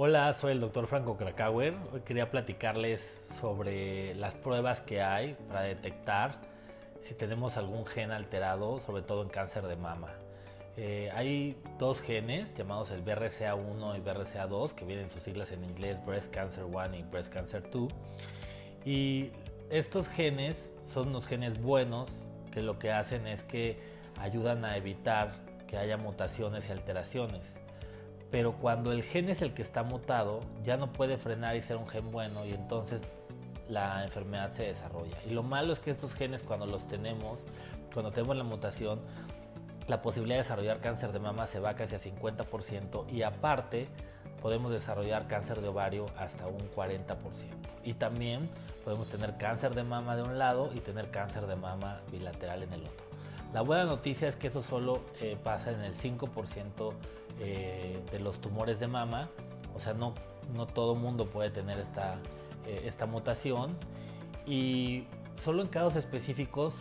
Hola, soy el doctor Franco Krakauer. Hoy quería platicarles sobre las pruebas que hay para detectar si tenemos algún gen alterado, sobre todo en cáncer de mama. Eh, hay dos genes llamados el BRCA1 y BRCA2, que vienen sus siglas en inglés Breast Cancer 1 y Breast Cancer 2. Y estos genes son unos genes buenos lo que hacen es que ayudan a evitar que haya mutaciones y alteraciones pero cuando el gen es el que está mutado, ya no puede frenar y ser un gen bueno y entonces la enfermedad se desarrolla. Y lo malo es que estos genes cuando los tenemos, cuando tenemos la mutación, la posibilidad de desarrollar cáncer de mama se va casi a 50% y aparte podemos desarrollar cáncer de ovario hasta un 40%. Y también podemos tener cáncer de mama de un lado y tener cáncer de mama bilateral en el otro. La buena noticia es que eso solo eh, pasa en el 5% eh, de los tumores de mama, o sea, no, no todo mundo puede tener esta, eh, esta mutación y solo en casos específicos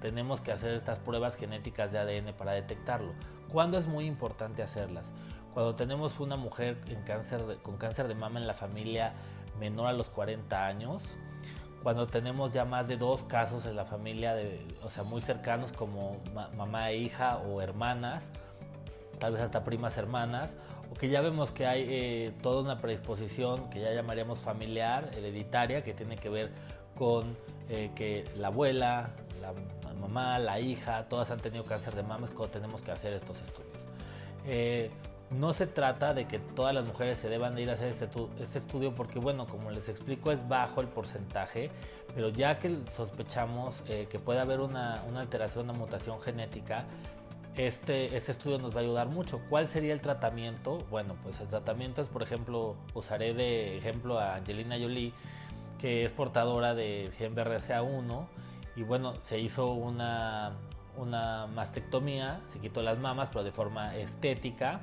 tenemos que hacer estas pruebas genéticas de ADN para detectarlo. ¿Cuándo es muy importante hacerlas? Cuando tenemos una mujer en cáncer con cáncer de mama en la familia menor a los 40 años, cuando tenemos ya más de dos casos en la familia, de, o sea, muy cercanos como mamá e hija o hermanas, tal vez hasta primas hermanas, o que ya vemos que hay eh, toda una predisposición que ya llamaríamos familiar, hereditaria, que tiene que ver con eh, que la abuela, la mamá, la hija, todas han tenido cáncer de mama, es cuando tenemos que hacer estos estudios. Eh, no se trata de que todas las mujeres se deban de ir a hacer este, estudio porque, bueno, como les explico, es bajo el porcentaje, pero ya que sospechamos que puede haber una, una alteración, una mutación genética, este, este estudio nos va a ayudar mucho. ¿Cuál sería el tratamiento? Bueno, pues el tratamiento es, por ejemplo, usaré de ejemplo a Angelina Jolie, que es portadora de gen BRCA1 y bueno, se hizo una, una mastectomía, se quitó las mamas, pero de forma estética,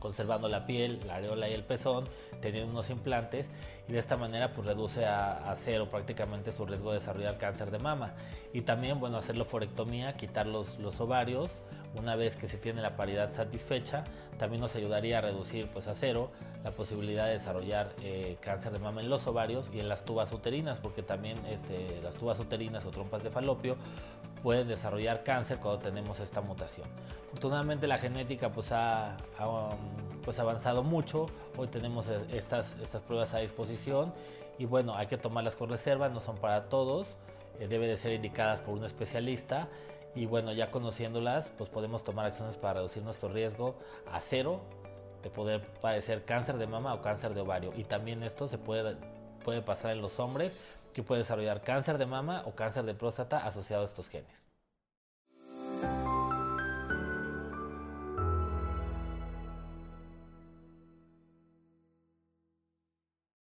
conservando la piel, la areola y el pezón, teniendo unos implantes y de esta manera pues reduce a, cero prácticamente su riesgo de desarrollar cáncer de mama. Y también, bueno, hacerlo forectomía, quitar los, los ovarios, una vez que se tiene la paridad satisfecha, también nos ayudaría a reducir pues a cero la posibilidad de desarrollar eh, cáncer de mama en los ovarios y en las tubas uterinas, porque también este, las tubas uterinas o trompas de falopio pueden desarrollar cáncer cuando tenemos esta mutación. Afortunadamente la genética pues ha, pues avanzado mucho, hoy tenemos eh, estas, estas pruebas a disposición y bueno, hay que tomarlas con reserva, no son para todos, eh, debe de ser indicadas por un especialista y bueno, ya conociéndolas, pues podemos tomar acciones para reducir nuestro riesgo a cero de poder padecer cáncer de mama o cáncer de ovario. Y también esto se puede, puede pasar en los hombres que pueden desarrollar cáncer de mama o cáncer de próstata asociado a estos genes.